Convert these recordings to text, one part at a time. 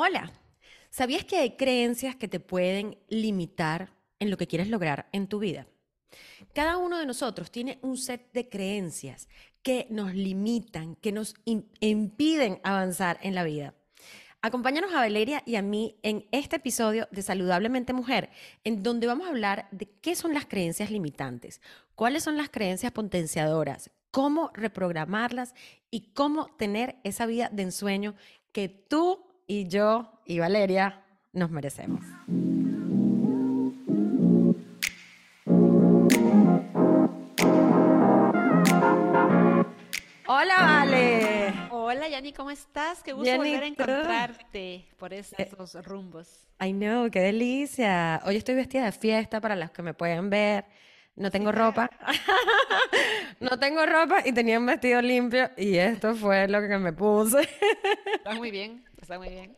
Hola, ¿sabías que hay creencias que te pueden limitar en lo que quieres lograr en tu vida? Cada uno de nosotros tiene un set de creencias que nos limitan, que nos impiden avanzar en la vida. Acompáñanos a Valeria y a mí en este episodio de Saludablemente Mujer, en donde vamos a hablar de qué son las creencias limitantes, cuáles son las creencias potenciadoras, cómo reprogramarlas y cómo tener esa vida de ensueño que tú y yo y Valeria nos merecemos. Hola, Vale. Hola, Yani, ¿cómo estás? Qué gusto volver a encontrarte por estos rumbos. Ay, no, qué delicia. Hoy estoy vestida de fiesta para los que me pueden ver. No tengo ropa. no tengo ropa y tenía un vestido limpio y esto fue lo que me puse. Está muy bien, está muy bien.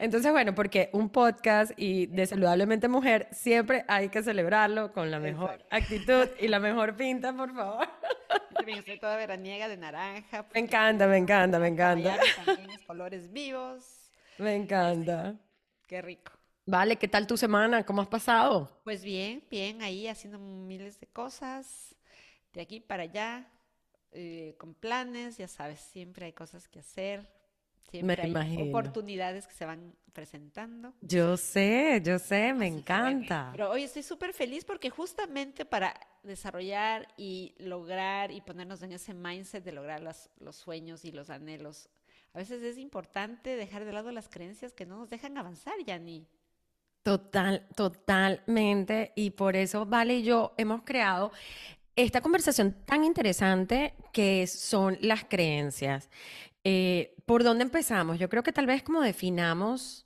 Entonces, bueno, porque un podcast y de Saludablemente Mujer siempre hay que celebrarlo con la mejor actitud y la mejor pinta, por favor. También estoy toda veraniega de naranja. Me encanta, me encanta, me encanta. También colores vivos. Me encanta. Qué rico. Vale, ¿qué tal tu semana? ¿Cómo has pasado? Pues bien, bien, ahí haciendo miles de cosas, de aquí para allá, eh, con planes, ya sabes, siempre hay cosas que hacer, Siempre hay oportunidades que se van presentando. Yo sé, yo sé, me encanta. Pero hoy estoy súper feliz porque justamente para desarrollar y lograr y ponernos en ese mindset de lograr los, los sueños y los anhelos, a veces es importante dejar de lado las creencias que no nos dejan avanzar, Yani. Total, totalmente. Y por eso Vale y yo hemos creado esta conversación tan interesante que son las creencias. Eh, ¿Por dónde empezamos? Yo creo que tal vez como definamos,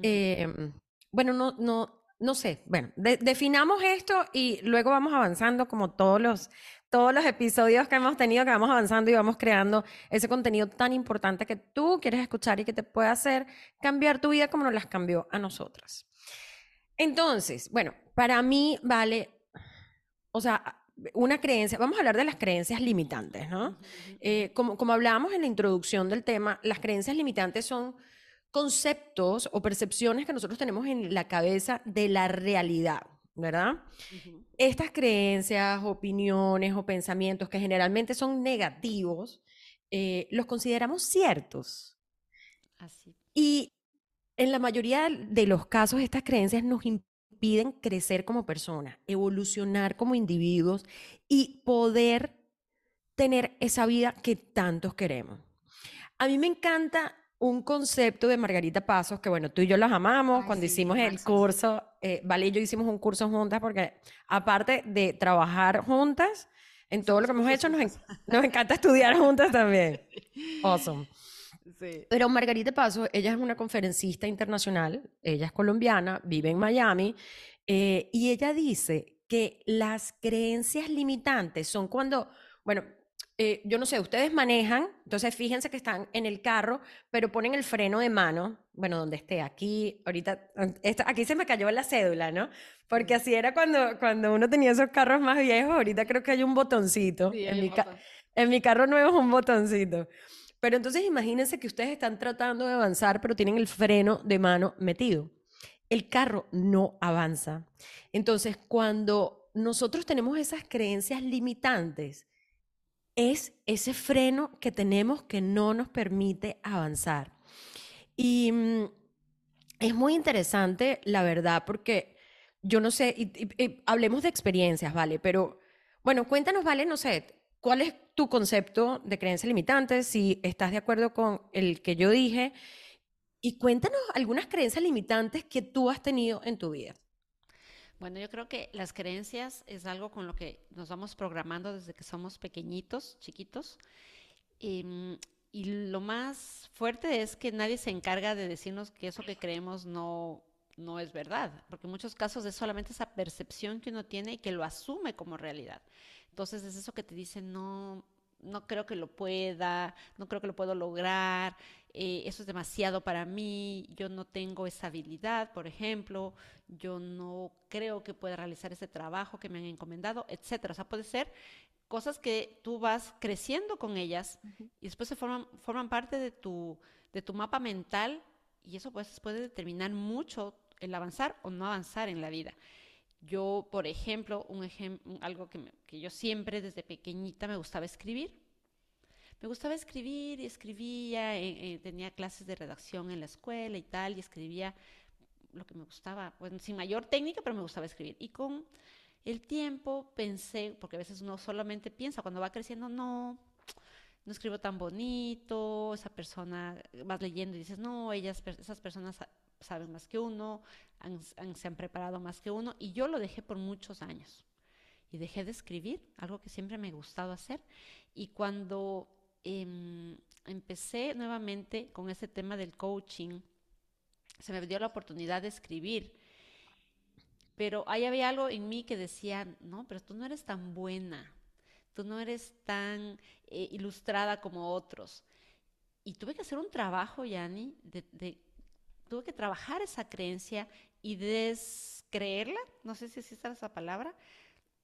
em, bueno, no, no, no sé, bueno, definamos esto y luego vamos avanzando como todos los, todos los episodios que hemos tenido, que vamos avanzando y vamos creando ese contenido tan importante que tú quieres escuchar y que te puede hacer cambiar tu vida como nos las cambió a nosotras. Entonces, bueno, para mí vale, o sea, una creencia, vamos a hablar de las creencias limitantes, ¿no? Eh, como, como hablábamos en la introducción del tema, las creencias limitantes son conceptos o percepciones que nosotros tenemos en la cabeza de la realidad, ¿verdad? Estas creencias, opiniones o pensamientos que generalmente son negativos, eh, los consideramos ciertos. Así. Y en la mayoría de los casos, estas creencias nos piden crecer como personas, evolucionar como individuos y poder tener esa vida que tantos queremos. A mí me encanta un concepto de Margarita Pasos, que bueno, tú y yo las amamos cuando hicimos el curso, eh, Vale y yo hicimos un curso juntas porque aparte de trabajar juntas, en todo lo que hemos hecho, nos, nos encanta estudiar juntas también. Awesome. Pero Margarita Paso, ella es una conferencista internacional, ella es colombiana, vive en Miami, eh, y ella dice que las creencias limitantes son cuando, bueno, eh, yo no sé, ustedes manejan, entonces fíjense que están en el carro, pero ponen el freno de mano, bueno, donde esté, aquí, ahorita, aquí se me cayó la cédula, ¿no? Porque así era cuando, cuando uno tenía esos carros más viejos, ahorita creo que hay un botoncito. en, mi en mi carro nuevo es un botoncito. Pero entonces imagínense que ustedes están tratando de avanzar, pero tienen el freno de mano metido. El carro no avanza. Entonces, cuando nosotros tenemos esas creencias limitantes, es ese freno que tenemos que no nos permite avanzar. Y mm, es muy interesante, la verdad, porque yo no sé, hablemos de experiencias, ¿vale? Pero bueno, cuéntanos, ¿vale? No sé, ¿Cuál es tu concepto de creencia limitante? Si estás de acuerdo con el que yo dije. Y cuéntanos algunas creencias limitantes que tú has tenido en tu vida. Bueno, yo creo que las creencias es algo con lo que nos vamos programando desde que somos pequeñitos, chiquitos. Em, y lo más fuerte es que nadie se encarga de decirnos que eso que creemos no, no es verdad, porque en muchos casos es solamente esa percepción que uno tiene y que lo asume como realidad. Entonces es eso que te dice, no, no creo que lo pueda, no creo que lo puedo lograr, eh, eso es demasiado para mí, yo no tengo esa habilidad, por ejemplo, yo no creo que pueda realizar ese trabajo que me han encomendado, etcétera. O sea, puede ser cosas que tú vas creciendo con ellas y después se forman, forman parte de tu, de tu mapa mental y eso pues puede determinar mucho el avanzar o no avanzar en la vida. Yo, por ejemplo, un algo que, que yo siempre desde pequeñita me gustaba escribir. Me gustaba escribir y escribía, eh, eh, tenía clases de redacción en la escuela y tal, y escribía lo que me gustaba, bueno, sin mayor técnica, pero me gustaba escribir. Y con el tiempo pensé, porque a veces uno solamente piensa cuando va creciendo, no, no escribo tan bonito, esa persona, vas leyendo y dices, no, ellas, esas personas saben más que uno, se han preparado más que uno, y yo lo dejé por muchos años. Y dejé de escribir, algo que siempre me ha gustado hacer. Y cuando em, empecé nuevamente con ese tema del coaching, se me dio la oportunidad de escribir. Pero ahí había algo en mí que decía, no, pero tú no eres tan buena, tú no eres tan eh, ilustrada como otros. Y tuve que hacer un trabajo, Yanni, de, tuve que trabajar esa creencia y descreerla, no sé si existe esa palabra,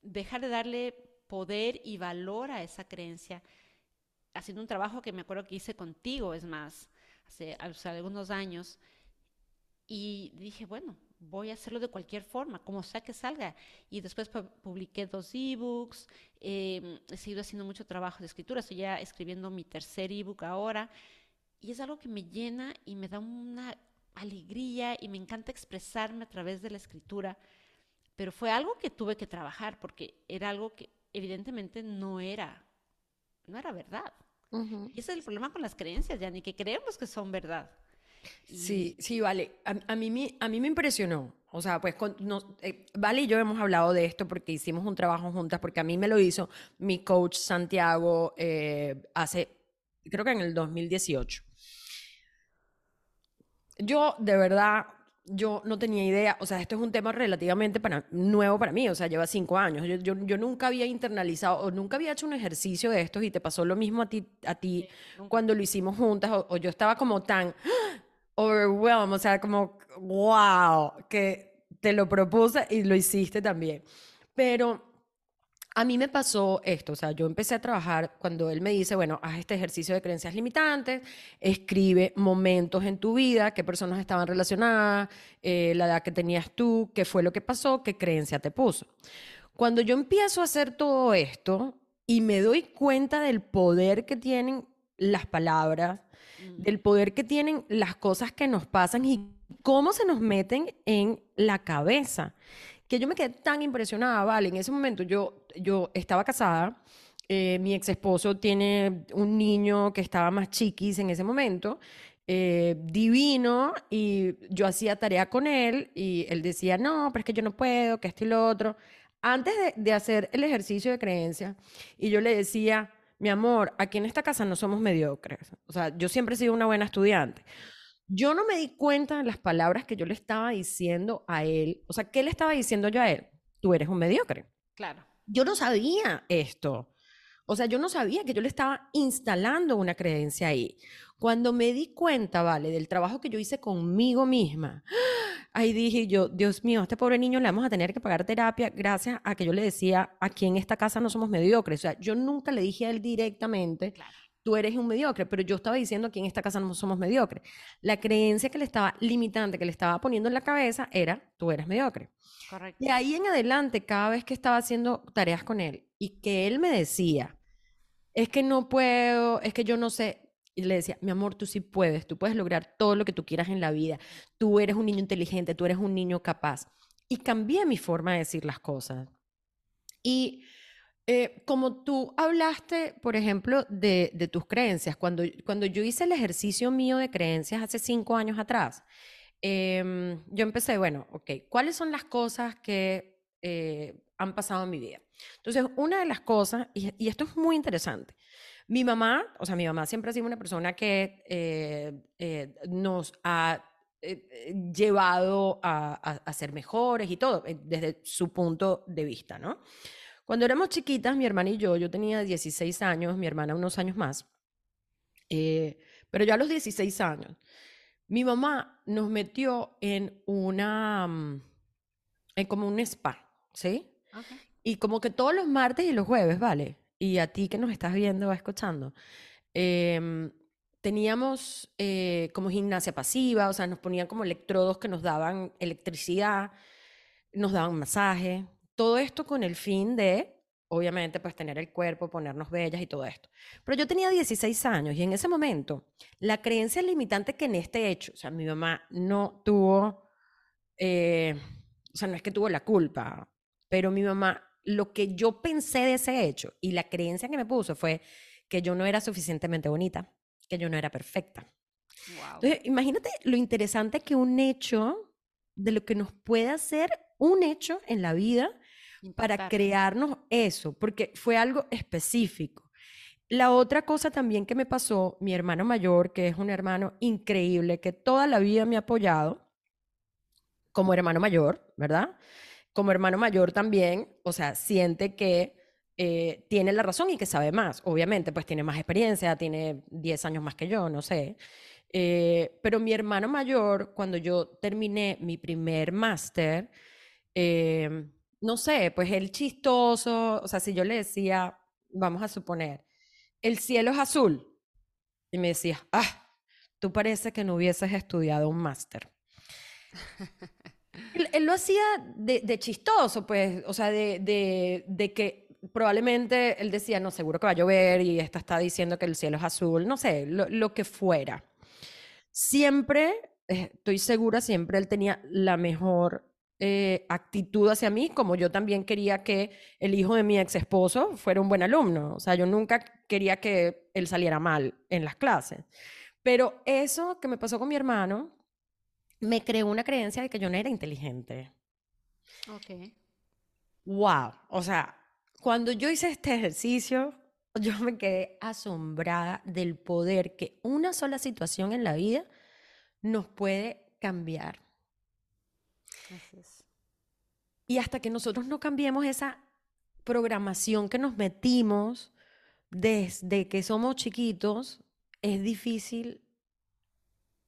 dejar de darle poder y valor a esa creencia, haciendo un trabajo que me acuerdo que hice contigo, es más, hace, hace algunos años, y dije, bueno, voy a hacerlo de cualquier forma, como sea que salga. Y después publiqué dos ebooks, eh, he seguido haciendo mucho trabajo de escritura, estoy ya escribiendo mi tercer ebook ahora, y es algo que me llena y me da una alegría y me encanta expresarme a través de la escritura, pero fue algo que tuve que trabajar porque era algo que evidentemente no era, no era verdad. Y ese es el problema con las creencias, ya ni que creemos que son verdad. Sí, sí, vale. A, mí, a mí me impresionó. O sea, pues eh, Vale y yo hemos hablado de esto porque hicimos un trabajo juntas, porque a mí me lo hizo mi coach Santiago eh, hace, creo que en el 2018. Yo, de verdad, yo no tenía idea, o sea, esto es un tema relativamente para, nuevo para mí, o sea, lleva cinco años. Yo, yo, nunca había internalizado o nunca había hecho un ejercicio de estos y te pasó lo mismo a ti, a ti cuando lo hicimos juntas o, yo estaba como tan overwhelmed, o sea, como, wow, que te lo propuse y lo hiciste también. Pero a mí me pasó esto, o sea, yo empecé a trabajar cuando él me dice, bueno, haz este ejercicio de creencias limitantes, escribe momentos en tu vida, qué personas estaban relacionadas, eh, la edad que tenías tú, qué fue lo que pasó, qué creencia te puso. Cuando yo empiezo a hacer todo esto y me doy cuenta del poder que tienen las palabras, Mm. del poder que tienen las cosas que nos pasan y cómo se nos meten en la cabeza. Que yo me quedé tan impresionada, ¿vale? En ese momento yo, yo estaba casada, eh, mi ex esposo tiene un niño que estaba más chiquis en ese momento, eh, divino, y yo hacía tarea con él y él decía, no, pero es que yo no puedo, que esto y lo otro. Antes de, de hacer el ejercicio de creencia, y yo le decía, mi amor, aquí en esta casa no somos mediocres. O sea, yo siempre he sido una buena estudiante. Yo no me di cuenta de las palabras que yo le estaba diciendo a él. O sea, ¿qué le estaba diciendo yo a él? Tú eres un mediocre. Claro. Yo no sabía esto. O sea, yo no sabía que yo le estaba instalando una creencia ahí. Cuando me di cuenta, vale, del trabajo que yo hice conmigo misma, ahí dije yo, Dios mío, a este pobre niño le vamos a tener que pagar terapia gracias a que yo le decía, aquí en esta casa no somos mediocres. O sea, yo nunca le dije a él directamente, tú eres un mediocre, pero yo estaba diciendo aquí en esta casa no somos mediocres. La creencia que le estaba limitante, que le estaba poniendo en la cabeza era, tú eres mediocre. Correcto. Y ahí en adelante, cada vez que estaba haciendo tareas con él y que él me decía, es que no puedo, es que yo no sé, y le decía, mi amor, tú sí puedes, tú puedes lograr todo lo que tú quieras en la vida. Tú eres un niño inteligente, tú eres un niño capaz. Y cambié mi forma de decir las cosas. Y eh, como tú hablaste, por ejemplo, de, de, tus creencias, cuando, cuando yo hice el ejercicio mío de creencias hace cinco años atrás, em, yo empecé, bueno, ok, ¿cuáles son las cosas que eh, han pasado en mi vida? Entonces, una de las cosas, y, y esto es muy interesante, mi mamá, o sea, mi mamá siempre ha sido una persona que eh, eh, nos ha eh, llevado a, ser mejores y todo, desde su punto de vista, ¿no? Cuando éramos chiquitas, mi hermana y yo, yo tenía 16 años, mi hermana unos años más, pero ya a los 16 años, mi mamá nos metió en una, mm, en como un spa, ¿sí? Y como que todos los martes y los jueves, ¿vale? y a ti que nos estás viendo o escuchando, em, teníamos eh, como gimnasia pasiva, o sea, nos ponían como electrodos que nos daban electricidad, nos daban masaje, todo esto con el fin de, obviamente, pues tener el cuerpo, ponernos bellas y todo esto. Pero yo tenía 16 años y en ese momento la creencia limitante que en este hecho, o sea, mi mamá no tuvo, eh, o sea, no es que tuvo la culpa, pero mi mamá, lo que yo pensé de ese hecho y la creencia que me puso fue que yo no era suficientemente bonita que yo no era perfecta. Entonces, imagínate lo interesante que un hecho, de lo que nos puede hacer un hecho en la vida para crearnos eso, porque fue algo específico. La otra cosa también que me pasó, mi hermano mayor, que es un hermano increíble, que toda la vida me ha apoyado como hermano mayor, ¿verdad? Como hermano mayor también, o sea, siente que eh, tiene la razón y que sabe más. Obviamente, pues tiene más experiencia, tiene 10 años más que yo, no sé. Eh, pero mi hermano mayor, cuando yo terminé mi primer máster, eh, no sé, pues él chistoso, o sea, si yo le decía, vamos a suponer, el cielo es azul, y me decía, ah, tú parece que no hubieses estudiado un máster. él, lo hacía de, chistoso, pues, o sea, de, de, que probablemente él decía, no, seguro que va a llover y esta está diciendo que el cielo es azul, no sé, lo, que fuera. Siempre, eh, estoy segura, siempre él tenía la mejor eh, actitud hacia mí, como yo también quería que el hijo de mi ex esposo fuera un buen alumno. O sea, yo nunca quería que él saliera mal en las clases. Pero eso que me pasó con mi hermano me creó una creencia de que yo no era inteligente. Ok. Wow. O sea, cuando yo hice este ejercicio, yo me quedé asombrada del poder que una sola situación en la vida nos puede cambiar. Y hasta que nosotros no cambiemos esa programación que nos metimos desde que somos chiquitos, es difícil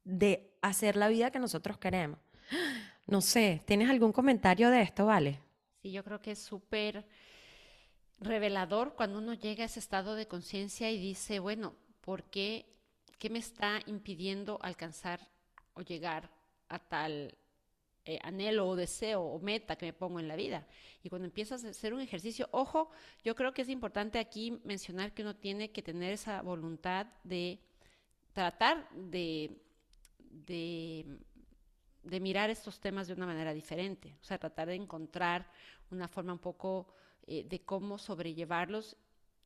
de hacer la vida que nosotros queremos. No sé, ¿tienes algún comentario de esto, Vale? Sí, yo creo que es súper revelador cuando uno llega a ese estado de conciencia y dice, bueno, ¿por qué? ¿Qué me está impidiendo alcanzar o llegar a tal eh, anhelo o deseo o meta que me pongo en la vida? Y cuando empiezas a hacer un ejercicio, ojo, yo creo que es importante aquí mencionar que uno tiene que tener esa voluntad de tratar de, de, de mirar estos temas de una manera diferente, o sea, tratar de encontrar una forma un poco eh, de cómo sobrellevarlos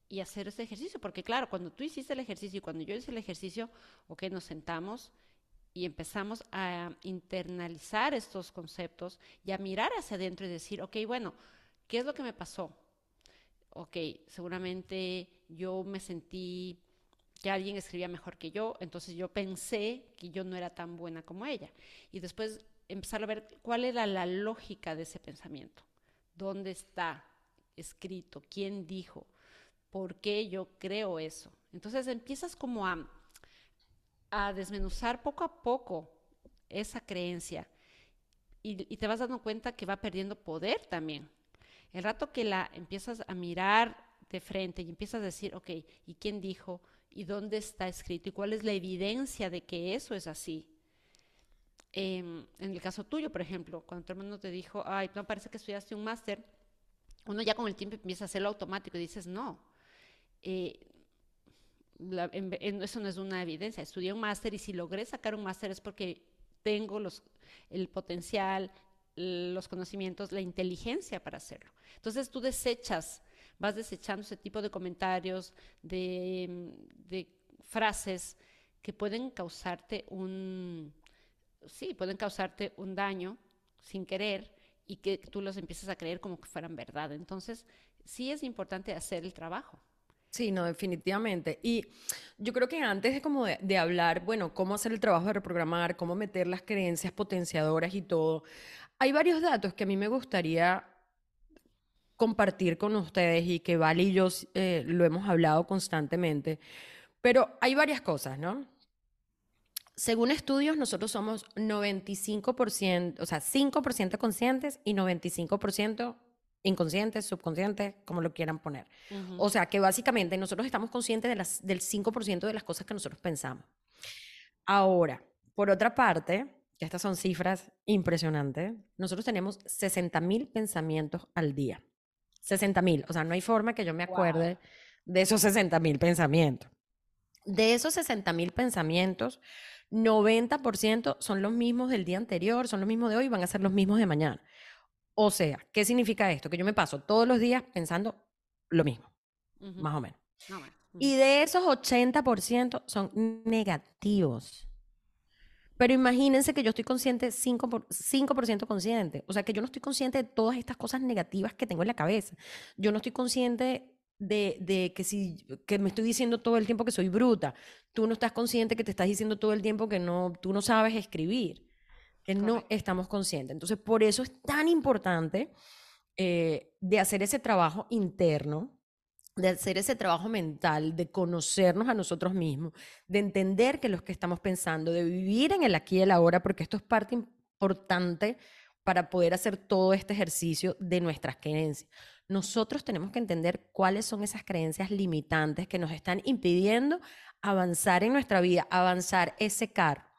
y hacer ese ejercicio. Porque claro, cuando tú hiciste el ejercicio y cuando yo hice el ejercicio, ok, nos sentamos y empezamos a internalizar estos conceptos y a mirar hacia adentro y decir, ok, bueno, ¿qué es lo que me pasó? Ok, seguramente yo me sentí que alguien escribía mejor que yo, entonces yo pensé que yo no era tan buena como ella. Y después empezar a ver cuál era la lógica de ese pensamiento, dónde está, escrito, quién dijo, por qué yo creo eso. Entonces empiezas como a, a desmenuzar poco a poco esa creencia y, te vas dando cuenta que va perdiendo poder también. El rato que la empiezas a mirar de frente y empiezas a decir, ok, ¿y quién dijo? ¿Y dónde está escrito? ¿Y cuál es la evidencia de que eso es así? Em, en el caso tuyo, por ejemplo, cuando tu hermano te dijo, ay, no parece que estudiaste un máster, uno ya con el tiempo empieza a hacerlo automático y dices, no, eh, eso no es una evidencia. Estudié un máster y si logré sacar un máster es porque tengo los, el potencial, los conocimientos, la inteligencia para hacerlo. Entonces tú desechas, vas desechando ese tipo de comentarios, de, frases que pueden causarte un, sí, pueden causarte un daño sin querer y que tú los empiezas a creer como que fueran verdad. Entonces, sí es importante hacer el trabajo. Sí, no, definitivamente. Y yo creo que antes de como de, hablar, bueno, cómo hacer el trabajo de reprogramar, cómo meter las creencias potenciadoras y todo, hay varios datos que a mí me gustaría compartir con ustedes y que Vale y yo eh, lo hemos hablado constantemente. Pero hay varias cosas, ¿no? Según estudios, nosotros somos 95%, o sea, 5% conscientes y 95% inconsciente, subconsciente, como lo quieran poner. O sea que básicamente nosotros estamos conscientes de las, del 5% de las cosas que nosotros pensamos. Ahora, por otra parte, que estas son cifras impresionantes, nosotros tenemos 60 mil pensamientos al día. 60 mil, o sea, no hay forma que yo me Wow. acuerde de esos 60 mil pensamientos. De esos 60 mil pensamientos, 90% son los mismos del día anterior, son los mismos de hoy, van a ser los mismos de mañana. O sea, ¿qué significa esto? Que yo me paso todos los días pensando lo mismo, más o menos. No, bueno, ujú. Y de esos 80% son negativos. Pero imagínense que yo estoy consciente, 5%, por- 5% consciente. O sea, que yo no estoy consciente de todas estas cosas negativas que tengo en la cabeza. Yo no estoy consciente de, de que si que me estoy diciendo todo el tiempo que soy bruta. Tú no estás consciente que te estás diciendo todo el tiempo que no, tú no sabes escribir. Que no estamos conscientes. Entonces, por eso es tan importante eh, de hacer ese trabajo interno de hacer ese trabajo mental, de conocernos a nosotros mismos, de entender que los que estamos pensando, de vivir en el aquí y el ahora, porque esto es parte importante para poder hacer todo este ejercicio de nuestras creencias. Nosotros tenemos que entender cuáles son esas creencias limitantes que nos están impidiendo avanzar en nuestra vida, avanzar ese carro.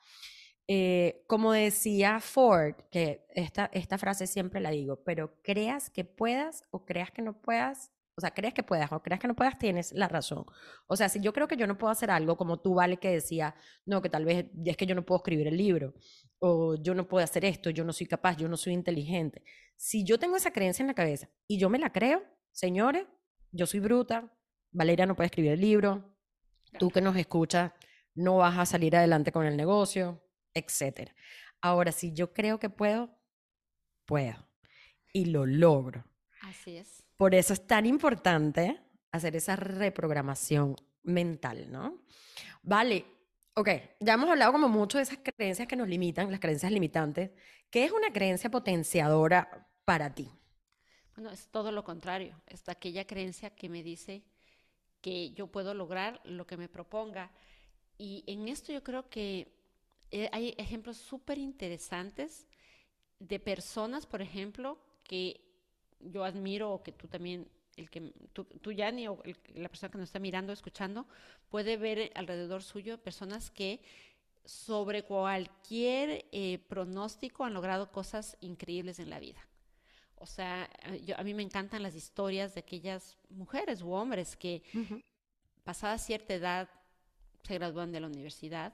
Eh, como decía Ford, que esta, esta frase siempre la digo, pero creas que puedas o creas que no puedas, o sea, creas que puedas o creas que no puedas, tienes la razón. O sea, si yo creo que yo no puedo hacer algo, como tú, Vale, que decía, no, que tal vez es que yo no puedo escribir el libro, o yo no puedo hacer esto, yo no soy capaz, yo no soy inteligente. Si yo tengo esa creencia en la cabeza y yo me la creo, señores, yo soy bruta, Valeria no puede escribir el libro, tú que nos escuchas no vas a salir adelante con el negocio, etcétera. Ahora, si yo creo que puedo, puedo y lo logro. Así es. Por eso es tan importante hacer esa reprogramación mental, ¿no? Vale, ok, ya hemos hablado como mucho de esas creencias que nos limitan, las creencias limitantes. ¿Qué es una creencia potenciadora para ti? Bueno, es todo lo contrario. Es aquella creencia que me dice que yo puedo lograr lo que me proponga. Y en esto yo creo que eh, hay ejemplos súper interesantes de personas, por ejemplo, que yo admiro o que tú también, el que tú, tú Yanni, o el- la persona que nos está mirando, escuchando, puede ver alrededor suyo personas que sobre cualquier eh, pronóstico han logrado cosas increíbles en la vida. O sea, a- yo- a mí me encantan las historias de aquellas mujeres u hombres que pasada cierta edad se gradúan de la universidad.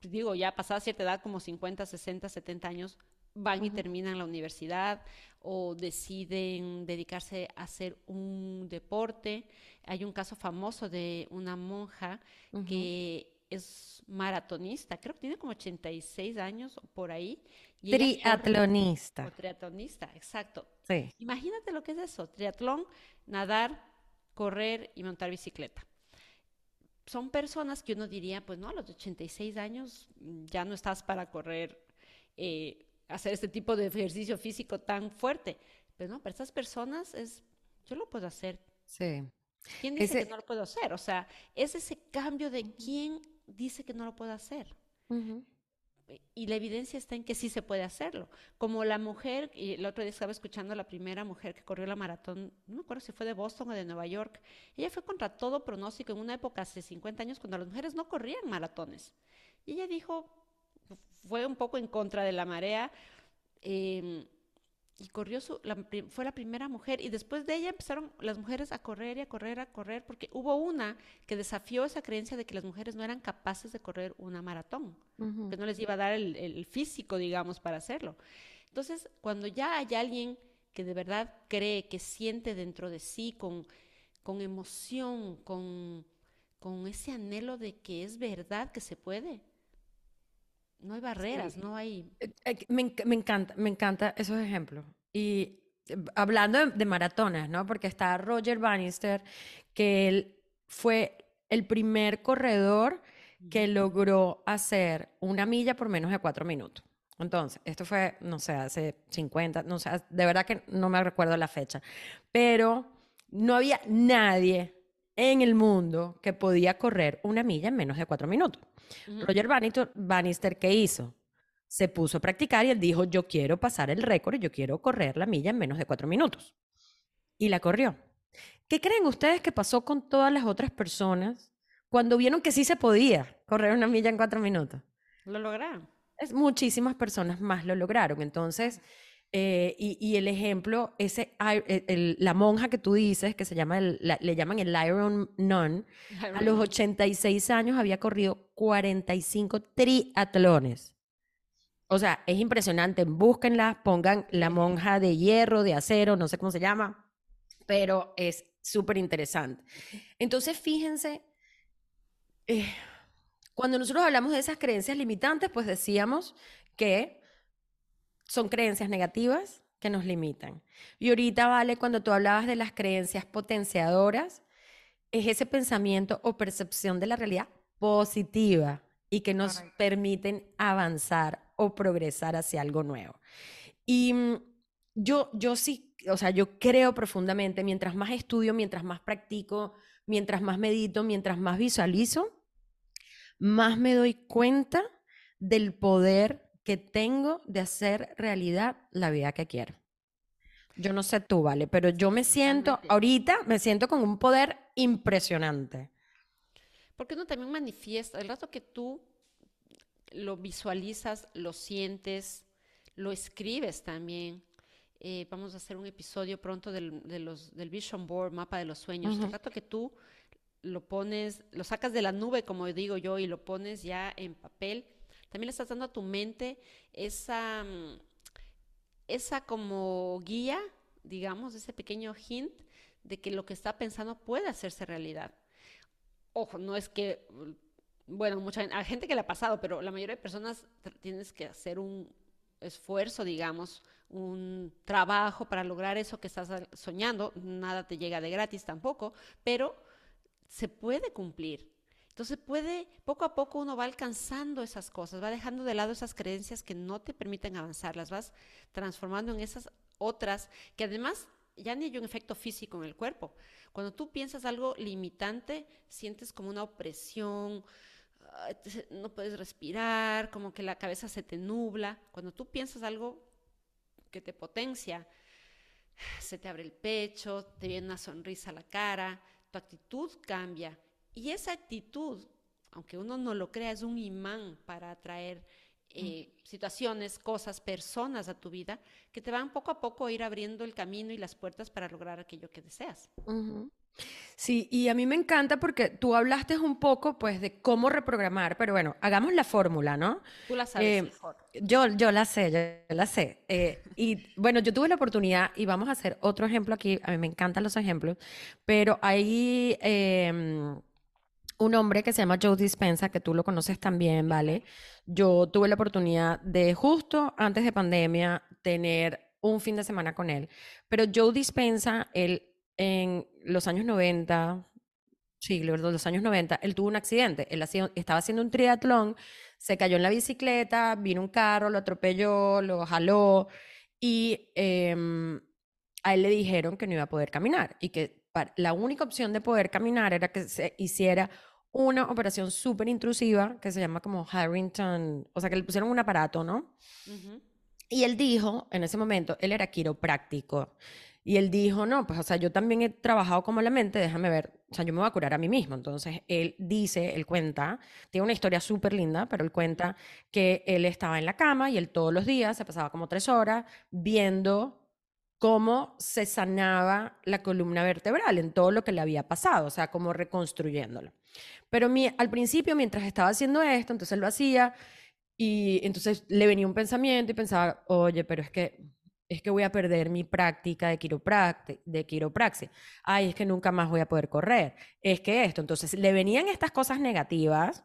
Digo, ya pasada cierta edad, como 50, 60, 70 años, van y terminan la universidad o deciden dedicarse a hacer un deporte. Hay un caso famoso de una monja que es maratonista, creo que tiene como 86 años o por ahí. y corre- Triatlonista. triatlonista, exacto. Sí. Imagínate lo que es eso, triatlón, nadar, correr y montar bicicleta. Son personas que uno diría, pues no, a los 86 años mm, ya no estás para correr, eh, hacer este tipo de ejercicio físico tan fuerte. Pero no, para estas personas es, yo lo puedo hacer. Sí. ¿Quién dice Ese- que no lo puedo hacer? O sea, es ese cambio de quién dice que no lo puedo hacer Ujú. Y la evidencia está en que sí se puede hacerlo. Como la mujer, y el otro día estaba escuchando a la primera mujer que corrió la maratón, no me acuerdo si fue de Boston o de Nueva York, ella fue contra todo pronóstico en una época hace 50 años cuando las mujeres no corrían maratones. Y ella dijo, fue un poco en contra de la marea, eh, y corrió su, la fue la primera mujer, y después de ella empezaron las mujeres a correr y a correr, a correr, porque hubo una que desafió esa creencia de que las mujeres no eran capaces de correr una maratón que no les iba a dar el, el físico, digamos, para hacerlo. Entonces, cuando ya hay alguien que de verdad cree, que siente dentro de sí con, con emoción, con, con ese anhelo de que es verdad que se puede, no hay barreras, no hay... Eh, eh, Me, me encanta, me encanta esos ejemplos. Y eh, hablando de, de maratones, ¿no? Porque está Roger Bannister, que él fue el primer corredor que logró hacer una milla por menos de cuatro minutos. Entonces, esto fue, no sé, hace 50, no sé, de verdad que no me recuerdo la fecha, pero no había nadie en el mundo que podía correr una milla en menos de cuatro minutos. Roger Bannister, Bannister, ¿qué hizo? se puso a practicar y él dijo, yo quiero pasar el récord y yo quiero correr la milla en menos de cuatro minutos. Y la corrió. ¿Qué creen ustedes que pasó con todas las otras personas cuando vieron que sí se podía correr una milla en cuatro minutos? Lo lograron. Es, muchísimas personas más lo lograron. Entonces, eh, y, el ejemplo, ese, la monja que tú dices, que se llama, le llaman el Iron Nun, a los 86 años había corrido 45 triatlones. O sea, es impresionante. Búsquenla, pongan la monja de hierro, de acero, no sé cómo se llama, pero es súper interesante. Entonces, fíjense, eh, cuando nosotros hablamos de esas creencias limitantes, pues decíamos que son creencias negativas que nos limitan. Y ahorita, Vale, cuando tú hablabas de las creencias potenciadoras, es ese pensamiento o percepción de la realidad positiva y que nos permiten avanzar o progresar hacia algo nuevo. Y mm, yo, yo sí, o sea, yo creo profundamente, mientras más estudio, mientras más practico, mientras más medito, mientras más visualizo, más me doy cuenta del poder que tengo de hacer realidad la vida que quiero. Yo no sé tú, ¿vale? Pero yo me siento, ahorita me siento con un poder impresionante. Porque uno también manifiesta, el rato que tú lo visualizas, lo sientes, lo escribes también. Eh, vamos a hacer un episodio pronto del, de los, del Vision Board, mapa de los sueños. El rato que tú lo pones, lo sacas de la nube, como digo yo, y lo pones ya en papel, también le estás dando a tu mente esa, mm, esa como guía, digamos, ese pequeño hint de que lo que está pensando puede hacerse realidad. Ojo, no es que bueno, mucha gente que le ha pasado, pero la mayoría de personas tienes que hacer un esfuerzo, digamos, un trabajo para lograr eso que estás soñando. Nada te llega de gratis tampoco, pero se puede cumplir. Entonces puede, poco a poco uno va alcanzando esas cosas, va dejando de lado esas creencias que no te permiten avanzar, las vas transformando en esas otras que además ya ni hay un efecto físico en el cuerpo. Cuando tú piensas algo limitante, sientes como una opresión, no puedes respirar, como que la cabeza se te nubla. Cuando tú piensas algo que te potencia, se te abre el pecho, te viene una sonrisa a la cara, tu actitud cambia. Y esa actitud, aunque uno no lo crea, es un imán para atraer eh, situaciones, cosas, personas a tu vida que te van poco a poco a ir abriendo el camino y las puertas para lograr aquello que deseas. Sí, y a mí me encanta porque tú hablaste un poco, pues, de cómo reprogramar, pero bueno, hagamos la fórmula, ¿no? Tú la sabes eh, mejor. Yo, yo la sé, yo la sé. Eh, y bueno, yo tuve la oportunidad, y vamos a hacer otro ejemplo aquí, a mí me encantan los ejemplos, pero hay em, un hombre que se llama Joe Dispensa, que tú lo conoces también, ¿vale? Yo tuve la oportunidad de justo antes de pandemia tener un fin de semana con él, pero Joe Dispensa, él en los años 90, sí, los años 90, él tuvo un accidente. Él estaba haciendo un triatlón, se cayó en la bicicleta, vino un carro, lo atropelló, lo jaló y em, a él le dijeron que no iba a poder caminar y que la única opción de poder caminar era que se hiciera una operación súper intrusiva que se llama como Harrington, o sea, que le pusieron un aparato, ¿no? Y él dijo, en ese momento, él era quiropráctico. Y él dijo, no, pues, o sea, yo también he trabajado como la mente, déjame ver, o sea, yo me voy a curar a mí mismo. Entonces, él dice, él cuenta, tiene una historia súper linda, pero él cuenta que él estaba en la cama y él todos los días se pasaba como tres horas viendo cómo se sanaba la columna vertebral en todo lo que le había pasado, o sea, como reconstruyéndolo. Pero mi, al principio, mientras estaba haciendo esto, entonces lo hacía y entonces le venía un pensamiento y pensaba, oye, pero es que es que voy a perder mi práctica de, de quiropraxia. Ay, es que nunca más voy a poder correr. Es que esto. Entonces, le venían estas cosas negativas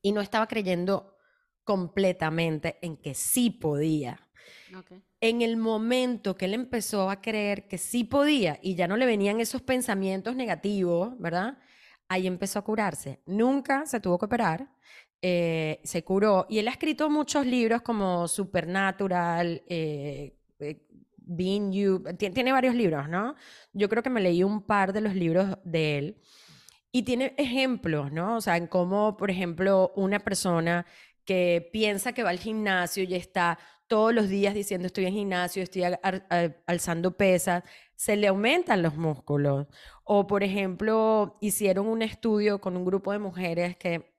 y no estaba creyendo completamente en que sí podía. En el momento que él empezó a creer que sí podía y ya no le venían esos pensamientos negativos, ¿verdad? Ahí empezó a curarse. Nunca se tuvo que operar. Eh, se curó y él ha escrito muchos libros como Supernatural, eh, eh, Being You, tiene, varios libros, ¿no? Yo creo que me leí un par de los libros de él y tiene ejemplos, ¿no? O sea, en cómo, por ejemplo, una persona que piensa que va al gimnasio y está todos los días diciendo estoy en gimnasio, estoy alzando pesas, se le aumentan los músculos. O, por ejemplo, hicieron un estudio con un grupo de mujeres que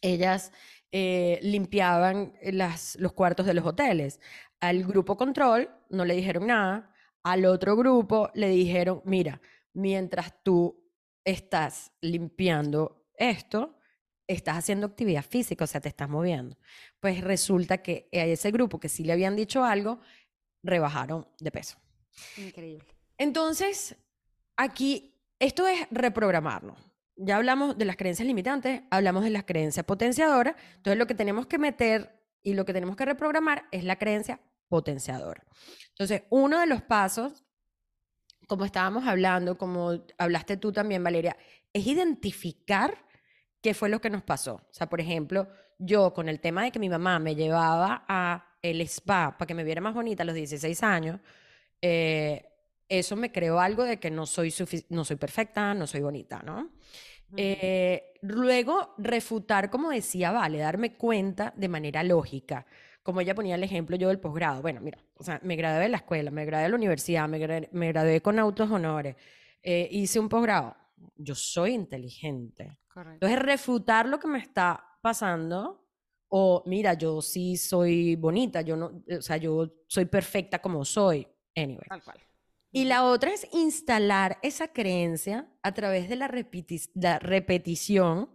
ellas eh, limpiaban las, los cuartos de los hoteles. Al grupo control no le dijeron nada, al otro grupo le dijeron, mira, mientras tú estás limpiando esto, estás haciendo actividad física, o sea, te estás moviendo. Pues resulta que a ese grupo que sí le habían dicho algo, rebajaron de peso. Increíble. Entonces, aquí, esto es reprogramarnos. Ya hablamos de las creencias limitantes, hablamos de las creencias potenciadoras. Entonces, lo que tenemos que meter y lo que tenemos que reprogramar es la creencia potenciadora. Entonces, uno de los pasos, como estábamos hablando, como hablaste tú también, Valeria, es identificar qué fue lo que nos pasó. O sea, por ejemplo, yo con el tema de que mi mamá me llevaba a el spa para que me viera más bonita a los 16 años, eh, eso me creó algo de que no soy, no soy perfecta, no soy bonita, ¿no? Eh, luego, refutar, como decía Vale, darme cuenta de manera lógica. Como ella ponía el ejemplo yo del posgrado. Bueno, mira, o sea, me gradué de la escuela, me gradué de la universidad, me, gra- me gradué con autos honores, eh, hice un posgrado. Yo soy inteligente. Correcto. Entonces, refutar lo que me está pasando, o mira, yo sí soy bonita, yo no, o sea, yo soy perfecta como soy. Anyway. Tal cual. Y la otra es instalar esa creencia a través de la, repeti- la repetición.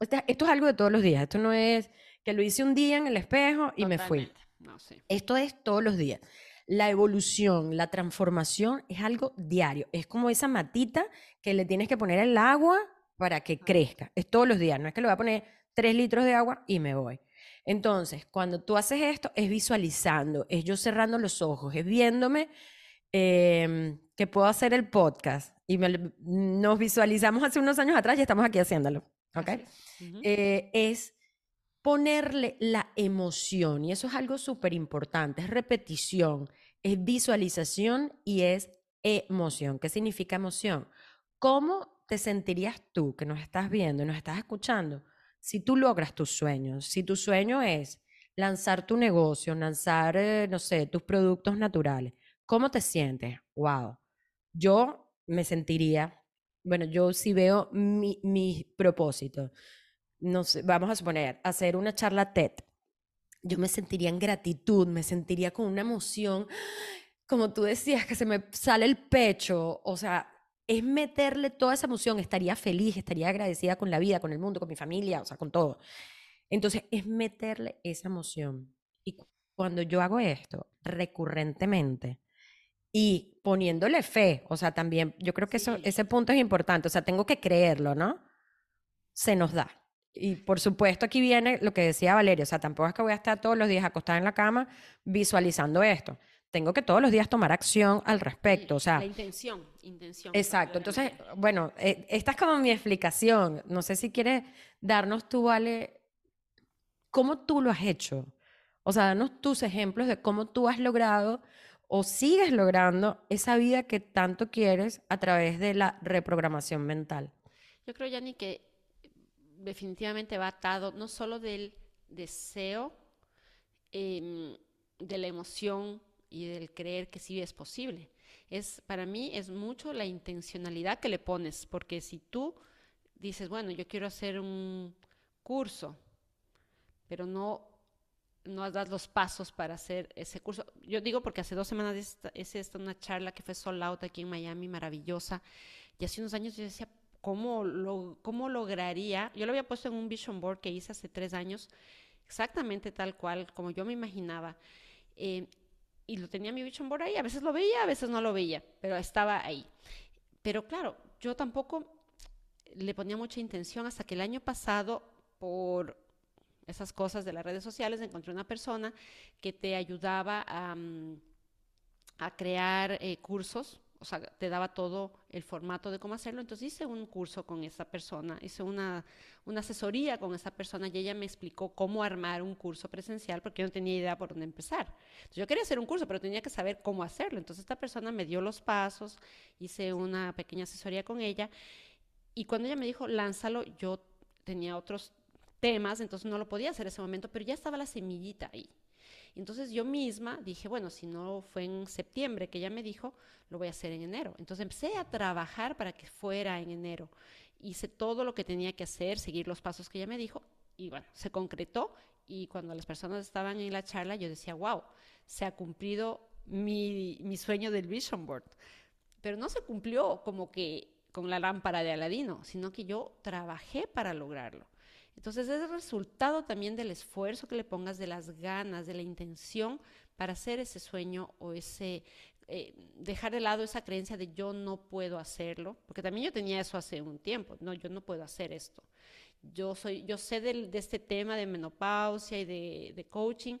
Esto es algo de todos los días. Esto no es que lo hice un día en el espejo y me fui. Totalmente. No, sí. Esto es todos los días. La evolución, la transformación es algo diario. Es como esa matita que le tienes que poner el agua para que crezca. Es todos los días. No es que le voy a poner tres litros de agua y me voy. Entonces, cuando tú haces esto, es visualizando, es yo cerrando los ojos, es viéndome em, que puedo hacer el podcast. Y me nos visualizamos hace unos años atrás y estamos aquí haciéndolo. ¿ok? Eh, es ponerle la emoción, y eso es algo súper importante, es repetición, es visualización y es emoción. ¿Qué significa emoción? ¿Cómo te sentirías tú que nos estás viendo y nos estás escuchando si tú logras tus sueños? Si tu sueño es lanzar tu negocio, lanzar, eh, no sé, tus productos naturales, ¿cómo te sientes? Wow. Yo me sentiría, bueno, yo si veo mi, mi propósito, no sé, vamos a suponer, hacer una charla TED, yo me sentiría en gratitud, me sentiría con una emoción, como tú decías, que se me sale el pecho, o sea, es meterle toda esa emoción, estaría feliz, estaría agradecida con la vida, con el mundo, con mi familia, o sea, con todo. Entonces, es meterle esa emoción. Y cu- cuando yo hago esto recurrentemente y poniéndole fe, o sea, también, yo creo que eso, ese punto es importante, o sea, tengo que creerlo, ¿no? Se nos da. Y por supuesto aquí viene lo que decía Valeria, o sea, tampoco es que voy a estar todos los días acostada en la cama visualizando esto. Tengo que todos los días tomar acción al respecto, o sea, La intención, intención. Exacto. Entonces, bueno, eh, esta es como mi explicación. No sé si quieres darnos tú, Ale, cómo tú lo has hecho. O sea, danos tus ejemplos de cómo tú has logrado o sigues logrando esa vida que tanto quieres a través de la reprogramación mental. Yo creo, Yanni, que definitivamente va atado no solo del deseo, em, de la emoción y del creer que sí es posible. Es, para mí es mucho la intencionalidad que le pones, porque si tú dices, bueno, yo quiero hacer un curso, pero no, no das los pasos para hacer ese curso. Yo digo porque hace dos semanas es esta una charla que fue sold out aquí en Miami, maravillosa, y hace unos años yo decía, ¿cómo, lo, cómo lograría? Yo lo había puesto en un vision board que hice hace tres años, exactamente tal cual, como yo me imaginaba. Eh, y lo tenía mi vision board ahí, a veces lo veía, a veces no lo veía, pero estaba ahí. Pero claro, yo tampoco le ponía mucha intención hasta que el año pasado, por esas cosas de las redes sociales, encontré una persona que te ayudaba a, mm, crear eh, cursos, o sea, te daba todo el formato de cómo hacerlo. Entonces hice un curso con esa persona, hice una, una asesoría con esa persona y ella me explicó cómo armar un curso presencial porque yo no tenía idea por dónde empezar. Entonces, yo quería hacer un curso, pero tenía que saber cómo hacerlo. Entonces esta persona me dio los pasos, hice una pequeña asesoría con ella y cuando ella me dijo, lánzalo, yo tenía otros temas, entonces no lo podía hacer ese momento, pero ya estaba la semillita ahí. Entonces yo misma dije, bueno, si no fue en septiembre que ella me dijo, lo voy a hacer en enero. Entonces empecé a trabajar para que fuera en enero. Hice todo lo que tenía que hacer, seguir los pasos que ella me dijo y bueno, se concretó y cuando las personas estaban en la charla yo decía, wow, se ha cumplido mi, mi sueño del Vision Board. Pero no se cumplió como que con la lámpara de Aladino, sino que yo trabajé para lograrlo. Entonces es el resultado también del esfuerzo que le pongas, de las ganas, de la intención para hacer ese sueño o ese eh, dejar de lado esa creencia de yo no puedo hacerlo, porque también yo tenía eso hace un tiempo, no, yo no puedo hacer esto. Yo soy, yo sé de, este tema de menopausia y de, coaching,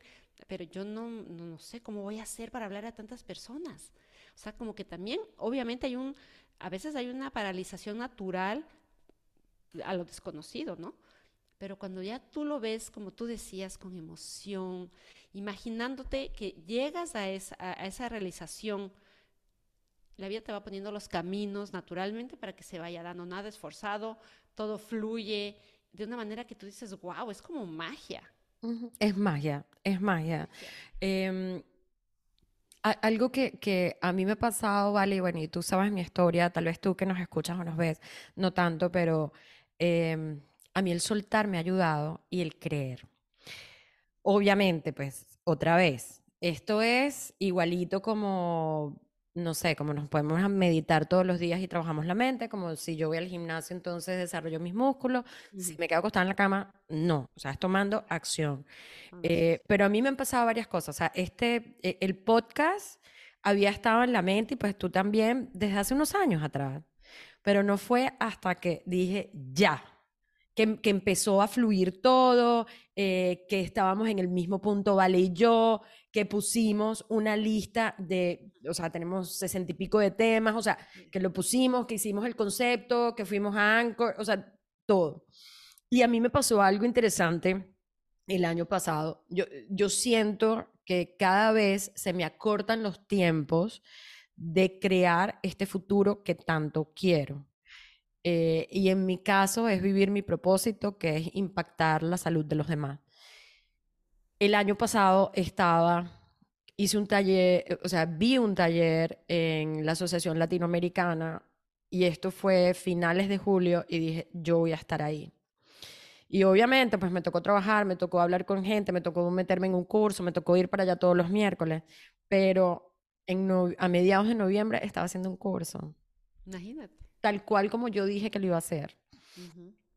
pero yo no, no, no sé cómo voy a hacer para hablar a tantas personas. O sea, como que también, obviamente hay un, a veces hay una paralización natural a lo desconocido, ¿no? Pero cuando ya tú lo ves, como tú decías, con emoción, imaginándote que llegas a esa, realización, la vida te va poniendo los caminos naturalmente para que se vaya dando nada esforzado, todo fluye de una manera que tú dices, wow, es como magia. Es magia, es magia. Em, algo que, a mí me ha pasado, vale, y bueno, y tú sabes mi historia, tal vez tú que nos escuchas o nos ves, no tanto, pero em, a mí el soltar me ha ayudado y el creer. Obviamente, pues, otra vez, esto es igualito como, no sé, como nos podemos meditar todos los días y trabajamos la mente, como si yo voy al gimnasio, entonces desarrollo mis músculos, si me quedo acostada en la cama, no, o sea, es tomando acción. Eh, pero a mí me han pasado varias cosas, o sea, este, e, el podcast había estado en la mente y pues tú también desde hace unos años atrás, pero no fue hasta que dije, ya, que, empezó a fluir todo, eh, que estábamos en el mismo punto, Vale y yo, que pusimos una lista de, o sea, tenemos sesenta y pico de temas, o sea, que lo pusimos, que hicimos el concepto, que fuimos a Anchor, o sea, todo. Y a mí me pasó algo interesante el año pasado. Yo, yo siento que cada vez se me acortan los tiempos de crear este futuro que tanto quiero. Eh, y en mi caso es vivir mi propósito, que es impactar la salud de los demás. El año pasado estaba, hice un taller, o sea, vi un taller en la Asociación Latinoamericana y esto fue finales de julio y dije, yo voy a estar ahí. Y obviamente, pues me tocó trabajar, me tocó hablar con gente, me tocó meterme en un curso, me tocó ir para allá todos los miércoles, pero a mediados de noviembre estaba haciendo un curso. Imagínate tal cual como yo dije que lo iba a hacer.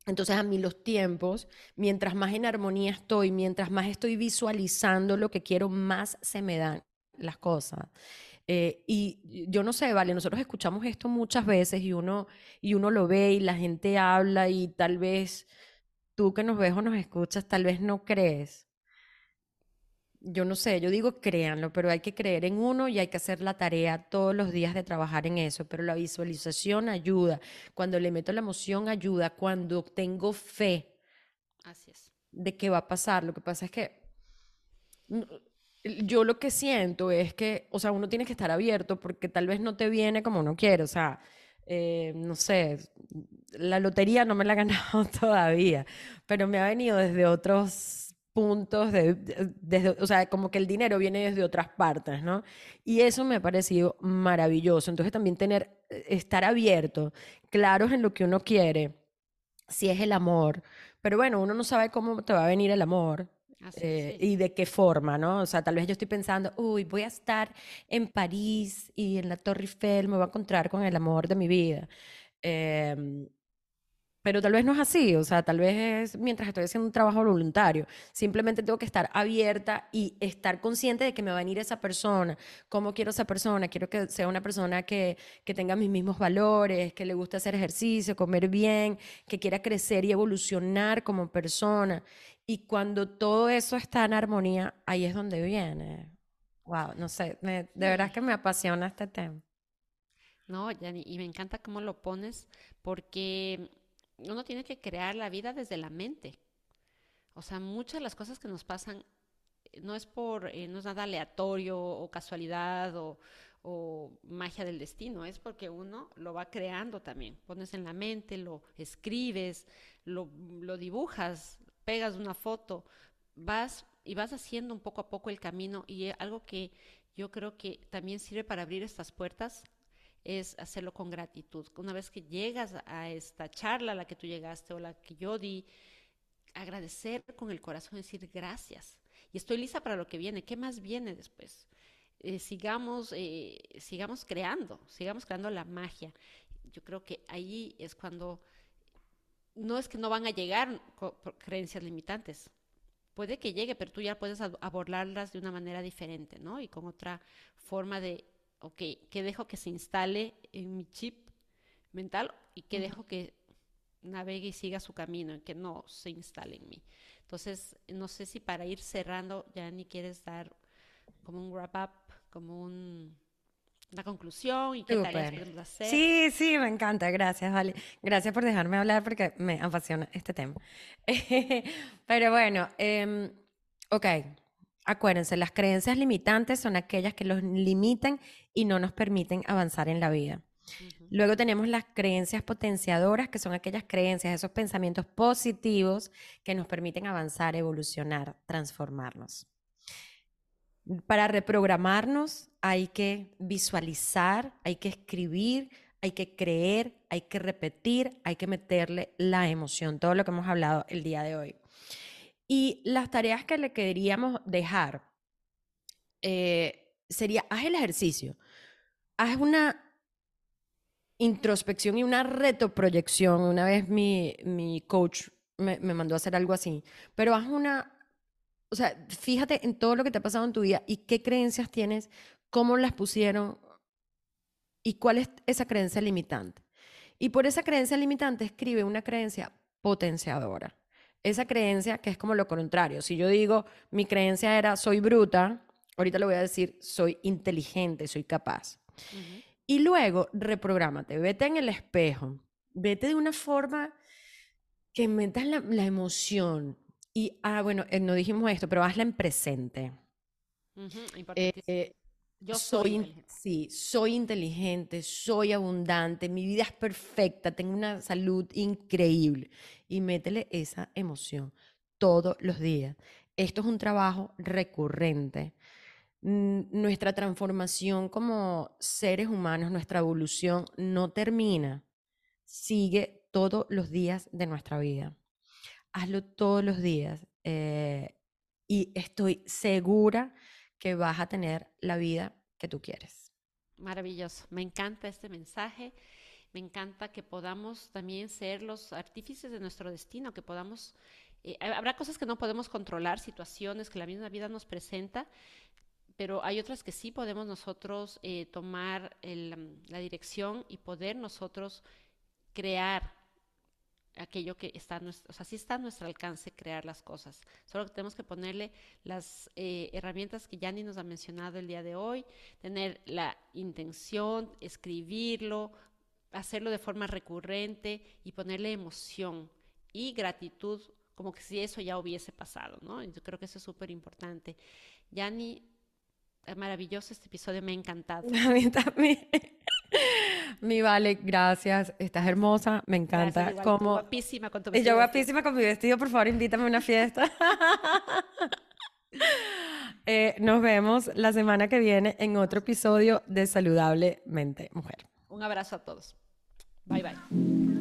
Entonces a mí los tiempos, mientras más en armonía estoy, mientras más estoy visualizando lo que quiero, más se me dan las cosas. Eh, y yo no sé, vale, nosotros escuchamos esto muchas veces y uno, y uno lo ve y la gente habla y tal vez tú que nos ves o nos escuchas, tal vez no crees yo no sé, yo digo créanlo, pero hay que creer en uno y hay que hacer la tarea todos los días de trabajar en eso, pero la visualización ayuda, cuando le meto la emoción ayuda, cuando tengo fe Así es. de qué va a pasar. Lo que pasa es que yo lo que siento es que, o sea, uno tiene que estar abierto porque tal vez no te viene como uno quiere, o sea, eh, no sé, la lotería no me la he ganado todavía, pero me ha venido desde otros puntos, de, desde, o sea, como que el dinero viene desde otras partes, ¿no? Y eso me ha parecido maravilloso. Entonces también tener, eh, estar abierto, claros en lo que uno quiere, si es el amor, pero bueno, uno no sabe cómo te va a venir el amor. Eh, y de qué forma, ¿no? O sea, tal vez yo estoy pensando, uy, voy a estar en París y en la Torre Eiffel me voy a encontrar con el amor de mi vida. Eh, pero tal vez no es así, o sea, tal vez es mientras estoy haciendo un trabajo voluntario. Simplemente tengo que estar abierta y estar consciente de que me va a venir esa persona. ¿Cómo quiero esa persona? Quiero que sea una persona que, que tenga mis mismos valores, que le guste hacer ejercicio, comer bien, que quiera crecer y evolucionar como persona. Y cuando todo eso está en armonía, ahí es donde viene. Wow, no sé, de verdad que me apasiona este tema. No, y me encanta cómo lo pones, porque uno tiene que crear la vida desde la mente. O sea, muchas de las cosas que nos pasan eh, no es por, eh, no es nada aleatorio o casualidad o, magia del destino, es porque uno lo va creando también. Pones en la mente, lo escribes, lo, lo dibujas, pegas una foto, vas y vas haciendo un poco a poco el camino y eh, algo que yo creo que también sirve para abrir estas puertas es hacerlo con gratitud. Una vez que llegas a esta charla a la que tú llegaste o la que yo di, agradecer con el corazón, decir gracias. Y estoy lista para lo que viene. ¿Qué más viene después? Eh, sigamos, eh, sigamos creando, sigamos creando la magia. Yo creo que ahí es cuando no es que no van a llegar creencias limitantes. Puede que llegue, pero tú ya puedes abordarlas de una manera diferente, ¿no? Y con otra forma de, ok, ¿qué dejo que se instale en mi chip mental y qué dejo que navegue y siga su camino, y que no se instale en mí? Entonces, no sé si para ir cerrando ya ni quieres dar como un wrap up, como un, una conclusión y qué tareas hacer. Sí, sí, me encanta, gracias, vale. Gracias por dejarme hablar porque me apasiona este tema. Pero bueno, eh, ok, acuérdense, las creencias limitantes son aquellas que los limitan y no nos permiten avanzar en la vida. Luego tenemos las creencias potenciadoras, que son aquellas creencias, esos pensamientos positivos que nos permiten avanzar, evolucionar, transformarnos. Para reprogramarnos hay que visualizar, hay que escribir, hay que creer, hay que repetir, hay que meterle la emoción, todo lo que hemos hablado el día de hoy. Y las tareas que le queríamos dejar eh, sería, haz el ejercicio, haz una introspección y una retroproyección. Una vez mi, mi coach me, me mandó a hacer algo así, pero haz una o sea, fíjate en todo lo que te ha pasado en tu vida y qué creencias tienes, cómo las pusieron y cuál es esa creencia limitante. Y por esa creencia limitante escribe una creencia potenciadora. Esa creencia que es como lo contrario. Si yo digo, mi creencia era soy bruta, ahorita le voy a decir soy inteligente, soy capaz. Y luego reprográmate, vete en el espejo, vete de una forma que metas la, la emoción, y, ah, bueno, eh, no dijimos esto, pero hazla en presente. Eh, yo soy, inteligente. Sí, soy inteligente, soy abundante, mi vida es perfecta, tengo una salud increíble. Y métele esa emoción todos los días. Esto es un trabajo recurrente. Nuestra transformación como seres humanos, nuestra evolución no termina, sigue todos los días de nuestra vida hazlo todos los días eh, y estoy segura que vas a tener la vida que tú quieres. Maravilloso, me encanta este mensaje, me encanta que podamos también ser los artífices de nuestro destino, que podamos, eh, habrá cosas que no podemos controlar, situaciones que la misma vida nos presenta, pero hay otras que sí podemos nosotros eh, tomar la dirección y poder nosotros crear aquello que está, nuestro, o sea, sí está a nuestro alcance crear las cosas. Solo que tenemos que ponerle las eh, herramientas que Yanni nos ha mencionado el día de hoy, tener la intención, escribirlo, hacerlo de forma recurrente y ponerle emoción y gratitud, como que si eso ya hubiese pasado, ¿no? Yo creo que eso es súper importante. Yanni, maravilloso este episodio, me ha encantado. A mí también. Mi Vale, gracias. Estás hermosa, me encanta. como... guapísima con tu vestido. Y yo guapísima con mi vestido, por favor, invítame a una fiesta. Eh, nos vemos la semana que viene en otro episodio de Saludablemente Mujer. Un abrazo a todos. Bye bye.